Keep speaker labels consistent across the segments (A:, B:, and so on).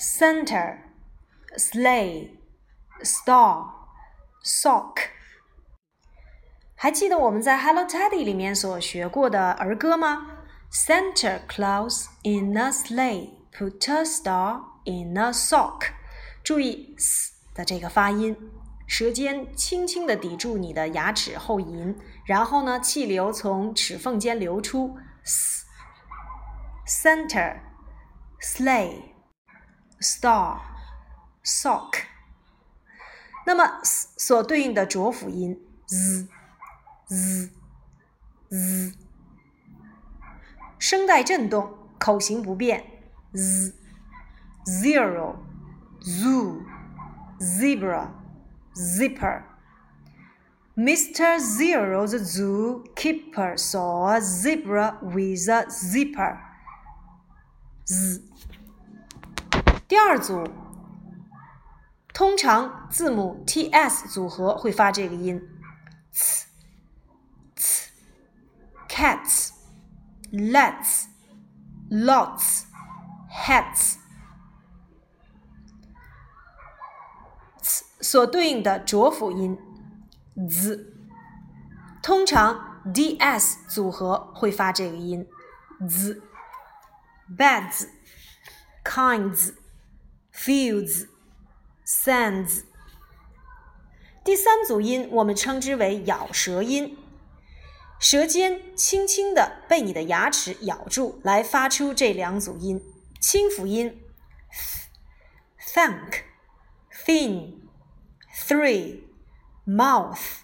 A: Santa, sleigh, star, sock。还记得我们在《Hello Teddy》里面所学过的儿歌吗？Santa Claus in a sleigh, put a star in a sock。注意 “s” 的这个发音，舌尖轻轻地抵住你的牙齿后龈，然后呢，气流从齿缝间流出。s Santa, sleigh。star sock。那么 s 所对应的浊辅音 z z z，声带震动，口型不变 z zero zoo zebra zipper。Mr. Zero, the zookeeper, saw a zebra with a zipper. Z。 第二组，通常字母 ts 组合会发这个音，ts，cats，lets，lots，hats，。所对应的浊辅音 z，通常 ds 组合会发这个音 z。beds, kinds, fields, sands。第三组音我们称之为咬舌音，舌尖轻轻地被你的牙齿咬住，来发出这两组音。清辅音 thank, thin, three, mouth。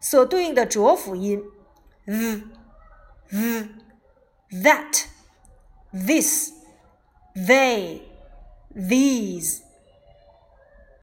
A: 所对应的浊辅音 v, v, that。this, they, These。